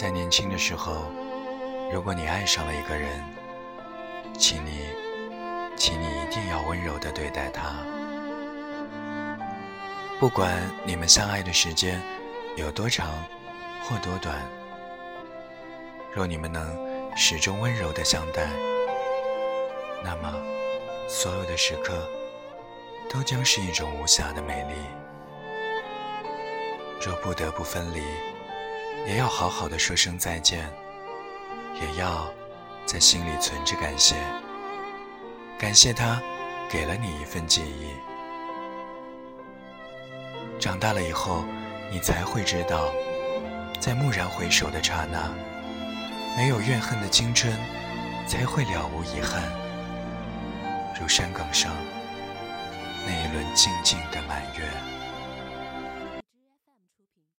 在年轻的时候，如果你爱上了一个人，请你，请你一定要温柔的对待他。不管你们相爱的时间有多长或多短，若你们能始终温柔的相待，那么所有的时刻都将是一种无暇的美丽。若不得不分离，也要好好的说声再见，也要在心里存着感谢，感谢他给了你一份记忆。长大了以后，你才会知道，在蓦然回首的刹那，没有怨恨的青春才会了无遗憾，如山岗上那一轮静静的满月。